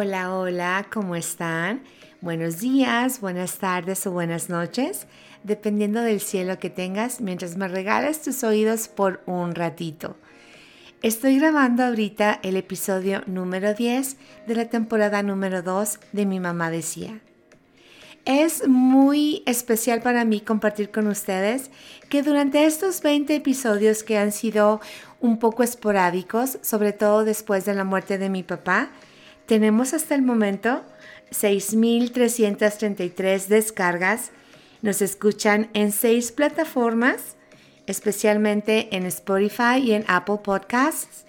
Hola, hola, ¿cómo están? Buenos días, buenas tardes o buenas noches, dependiendo del cielo que tengas mientras me regales tus oídos por un ratito. Estoy grabando ahorita el episodio número 10 de la temporada número 2 de Mi Mamá Decía. Es muy especial para mí compartir con ustedes que durante estos 20 episodios que han sido un poco esporádicos, sobre todo después de la muerte de mi papá, tenemos hasta el momento 6.333 descargas. Nos escuchan en seis plataformas, especialmente en Spotify y en Apple Podcasts.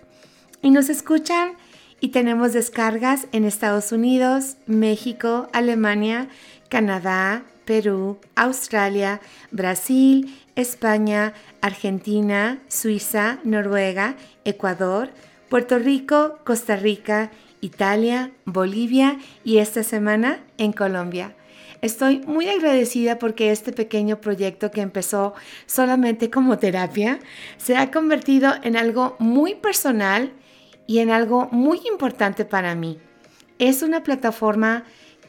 Y nos escuchan y tenemos descargas en Estados Unidos, México, Alemania, Canadá, Perú, Australia, Brasil, España, Argentina, Suiza, Noruega, Ecuador, Puerto Rico, Costa Rica Italia, Bolivia y esta semana en Colombia. Estoy muy agradecida porque este pequeño proyecto que empezó solamente como terapia se ha convertido en algo muy personal y en algo muy importante para mí. Es una plataforma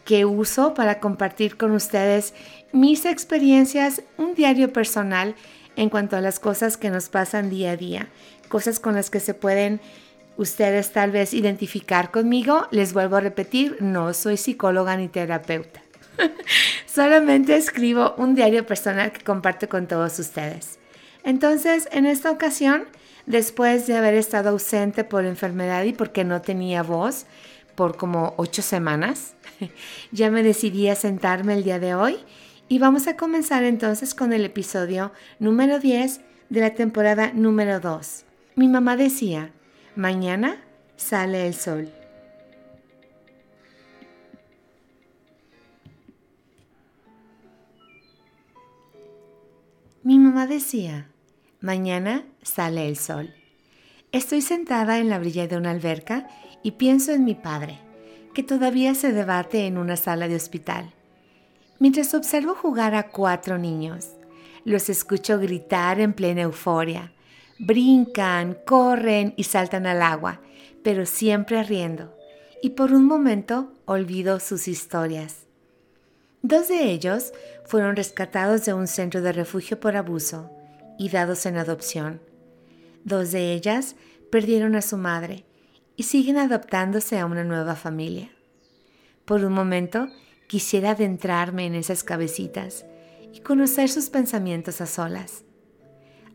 que uso para compartir con ustedes mis experiencias, un diario personal en cuanto a las cosas que nos pasan día a día, cosas con las que se pueden ustedes tal vez identificar conmigo, les vuelvo a repetir, no soy psicóloga ni terapeuta. Solamente escribo un diario personal que comparto con todos ustedes. Entonces, en esta ocasión, después de haber estado ausente por enfermedad y porque no tenía voz por como ocho semanas, ya me decidí a sentarme el día de hoy y vamos a comenzar entonces con el episodio número 10 de la temporada número 2. Mi mamá decía, Mañana sale el sol. Mi mamá decía, mañana sale el sol. Estoy sentada en la orilla de una alberca y pienso en mi padre, que todavía se debate en una sala de hospital. Mientras observo jugar a cuatro niños, los escucho gritar en plena euforia Brincan, corren y saltan al agua, pero siempre riendo, y por un momento olvido sus historias. Dos de ellos fueron rescatados de un centro de refugio por abuso y dados en adopción. Dos de ellas perdieron a su madre y siguen adoptándose a una nueva familia. Por un momento quisiera adentrarme en esas cabecitas y conocer sus pensamientos a solas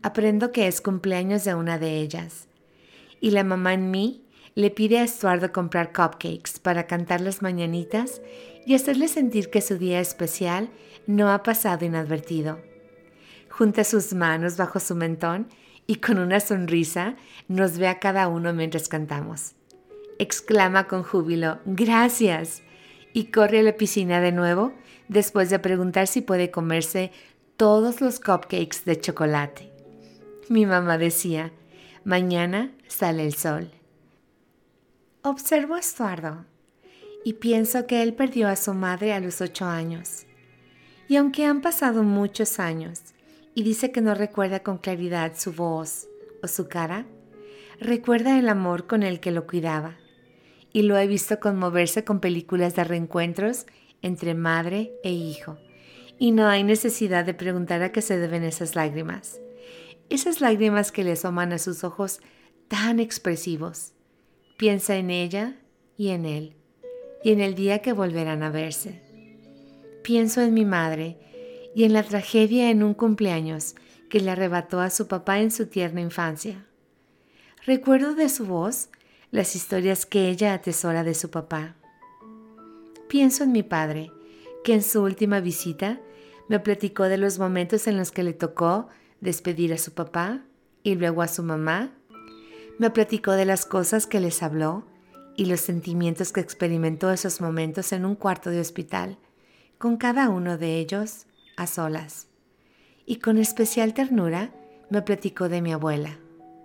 aprendo que es cumpleaños de una de ellas. Y la mamá en mí le pide a Estuardo comprar cupcakes para cantar las mañanitas y hacerle sentir que su día especial no ha pasado inadvertido. Junta sus manos bajo su mentón y con una sonrisa nos ve a cada uno mientras cantamos. Exclama con júbilo, gracias, y corre a la piscina de nuevo después de preguntar si puede comerse todos los cupcakes de chocolate. Mi mamá decía, mañana sale el sol. Observo a Estuardo y pienso que él perdió a su madre a los ocho años. Y aunque han pasado muchos años y dice que no recuerda con claridad su voz o su cara, recuerda el amor con el que lo cuidaba. Y lo he visto conmoverse con películas de reencuentros entre madre e hijo. Y no hay necesidad de preguntar a qué se deben esas lágrimas esas lágrimas que le asoman a sus ojos tan expresivos. Piensa en ella y en él, y en el día que volverán a verse. Pienso en mi madre y en la tragedia en un cumpleaños que le arrebató a su papá en su tierna infancia. Recuerdo de su voz las historias que ella atesora de su papá. Pienso en mi padre, que en su última visita me platicó de los momentos en los que le tocó despedir a su papá y luego a su mamá. Me platicó de las cosas que les habló y los sentimientos que experimentó esos momentos en un cuarto de hospital, con cada uno de ellos a solas. Y con especial ternura me platicó de mi abuela,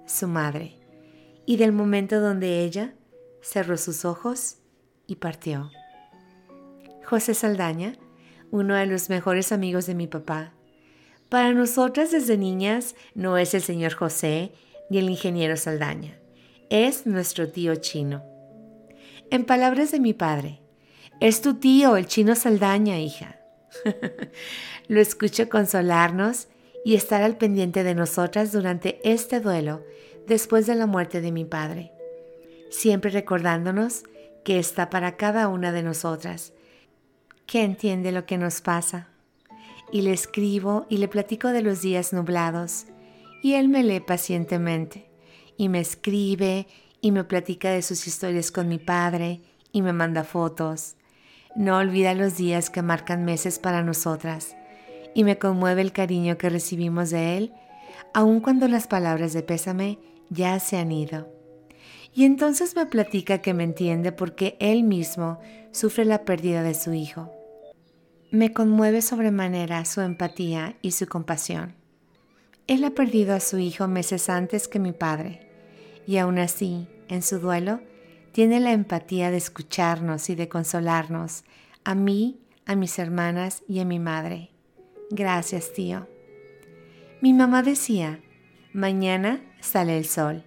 su madre, y del momento donde ella cerró sus ojos y partió. José Saldaña, uno de los mejores amigos de mi papá, para nosotras desde niñas no es el señor José ni el ingeniero Saldaña, es nuestro tío chino. En palabras de mi padre, es tu tío, el chino Saldaña, hija. Lo escucho consolarnos y estar al pendiente de nosotras durante este duelo después de la muerte de mi padre, siempre recordándonos que está para cada una de nosotras, que entiende lo que nos pasa. Y le escribo y le platico de los días nublados, y él me lee pacientemente, y me escribe y me platica de sus historias con mi padre, y me manda fotos. No olvida los días que marcan meses para nosotras, y me conmueve el cariño que recibimos de él, aun cuando las palabras de pésame ya se han ido. Y entonces me platica que me entiende porque él mismo sufre la pérdida de su hijo. Me conmueve sobremanera su empatía y su compasión. Él ha perdido a su hijo meses antes que mi padre, y aún así, en su duelo, tiene la empatía de escucharnos y de consolarnos, a mí, a mis hermanas y a mi madre. Gracias, tío. Mi mamá decía, mañana sale el sol.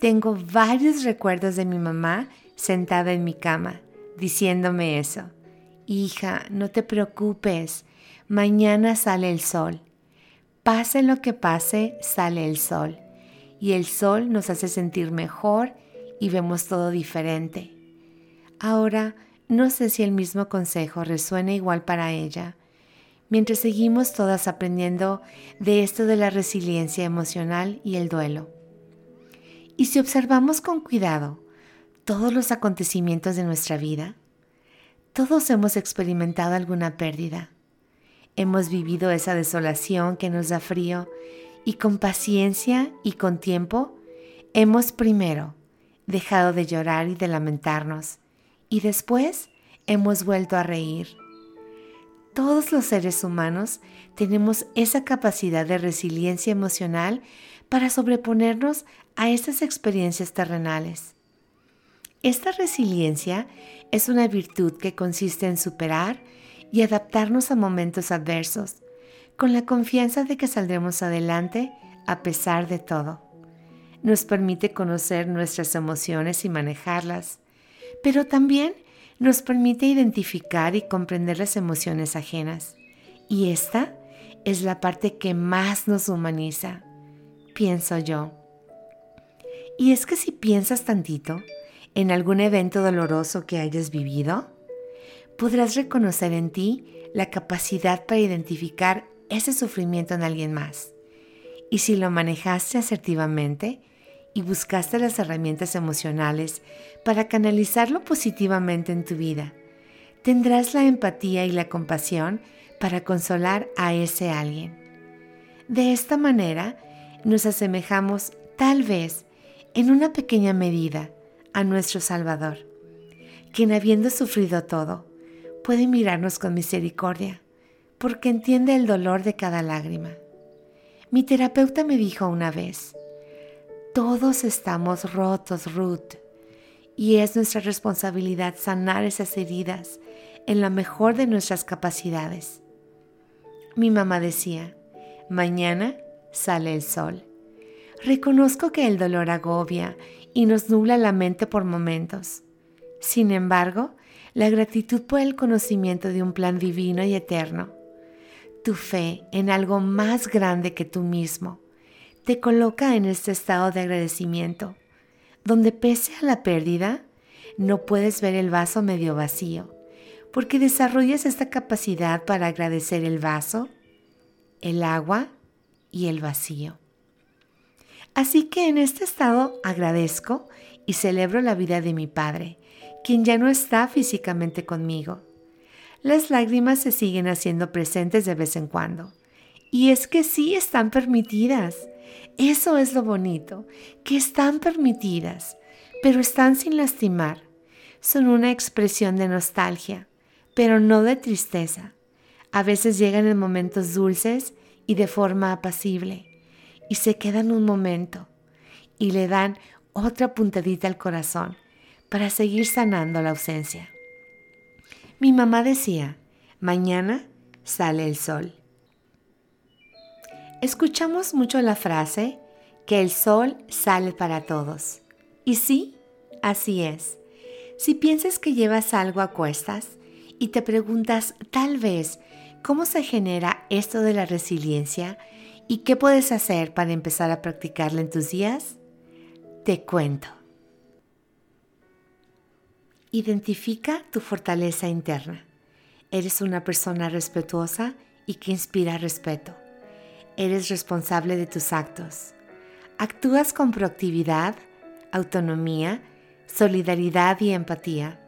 Tengo varios recuerdos de mi mamá sentada en mi cama, diciéndome eso. Hija, no te preocupes, mañana sale el sol. Pase lo que pase, sale el sol. Y el sol nos hace sentir mejor y vemos todo diferente. Ahora, no sé si el mismo consejo resuena igual para ella, mientras seguimos todas aprendiendo de esto de la resiliencia emocional y el duelo. Y si observamos con cuidado todos los acontecimientos de nuestra vida, todos hemos experimentado alguna pérdida. Hemos vivido esa desolación que nos da frío y con paciencia y con tiempo hemos primero dejado de llorar y de lamentarnos y después hemos vuelto a reír. Todos los seres humanos tenemos esa capacidad de resiliencia emocional para sobreponernos a estas experiencias terrenales. Esta resiliencia es una virtud que consiste en superar y adaptarnos a momentos adversos, con la confianza de que saldremos adelante a pesar de todo. Nos permite conocer nuestras emociones y manejarlas, pero también nos permite identificar y comprender las emociones ajenas. Y esta es la parte que más nos humaniza pienso yo. Y es que si piensas tantito en algún evento doloroso que hayas vivido, podrás reconocer en ti la capacidad para identificar ese sufrimiento en alguien más. Y si lo manejaste asertivamente y buscaste las herramientas emocionales para canalizarlo positivamente en tu vida, tendrás la empatía y la compasión para consolar a ese alguien. De esta manera, nos asemejamos tal vez en una pequeña medida a nuestro Salvador, quien habiendo sufrido todo, puede mirarnos con misericordia, porque entiende el dolor de cada lágrima. Mi terapeuta me dijo una vez, todos estamos rotos, Ruth, y es nuestra responsabilidad sanar esas heridas en la mejor de nuestras capacidades. Mi mamá decía, mañana sale el sol. Reconozco que el dolor agobia y nos nubla la mente por momentos. Sin embargo, la gratitud por el conocimiento de un plan divino y eterno, tu fe en algo más grande que tú mismo, te coloca en este estado de agradecimiento, donde pese a la pérdida, no puedes ver el vaso medio vacío, porque desarrollas esta capacidad para agradecer el vaso, el agua y el vacío. Así que en este estado agradezco y celebro la vida de mi Padre, quien ya no está físicamente conmigo. Las lágrimas se siguen haciendo presentes de vez en cuando. Y es que sí están permitidas. Eso es lo bonito, que están permitidas, pero están sin lastimar. Son una expresión de nostalgia, pero no de tristeza. A veces llegan en momentos dulces y de forma apacible, y se quedan un momento y le dan otra puntadita al corazón para seguir sanando la ausencia. Mi mamá decía, mañana sale el sol. Escuchamos mucho la frase que el sol sale para todos. Y sí, así es. Si piensas que llevas algo a cuestas y te preguntas tal vez cómo se genera esto de la resiliencia y qué puedes hacer para empezar a practicarla en tus días, te cuento. Identifica tu fortaleza interna. Eres una persona respetuosa y que inspira respeto. Eres responsable de tus actos. Actúas con proactividad, autonomía, solidaridad y empatía.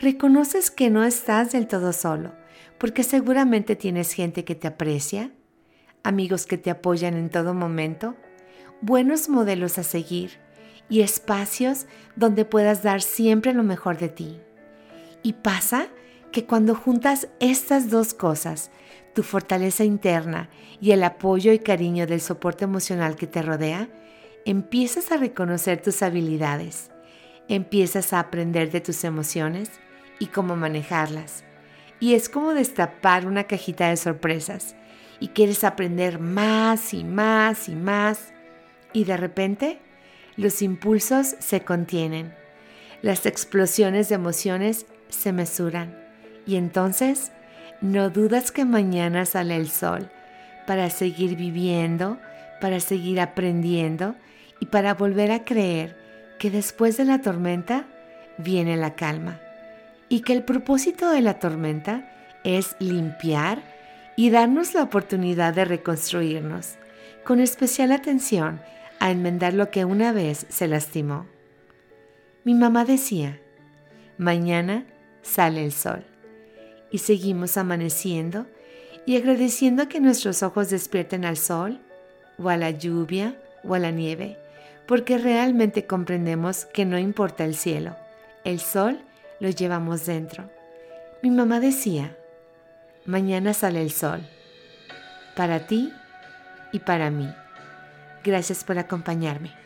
Reconoces que no estás del todo solo, porque seguramente tienes gente que te aprecia, amigos que te apoyan en todo momento, buenos modelos a seguir y espacios donde puedas dar siempre lo mejor de ti. Y pasa que cuando juntas estas dos cosas, tu fortaleza interna y el apoyo y cariño del soporte emocional que te rodea, empiezas a reconocer tus habilidades, empiezas a aprender de tus emociones y cómo manejarlas. Y es como destapar una cajita de sorpresas y quieres aprender más y más y más y de repente los impulsos se contienen, las explosiones de emociones se mesuran. Y entonces no dudas que mañana sale el sol para seguir viviendo, para seguir aprendiendo y para volver a creer que después de la tormenta viene la calma. Y que el propósito de la tormenta es limpiar y darnos la oportunidad de reconstruirnos, con especial atención a enmendar lo que una vez se lastimó. Mi mamá decía, mañana sale el sol. Y seguimos amaneciendo y agradeciendo que nuestros ojos despierten al sol, o a la lluvia, o a la nieve, porque realmente comprendemos que no importa el cielo, el sol lo llevamos dentro. Mi mamá decía, mañana sale el sol, para ti y para mí. Gracias por acompañarme.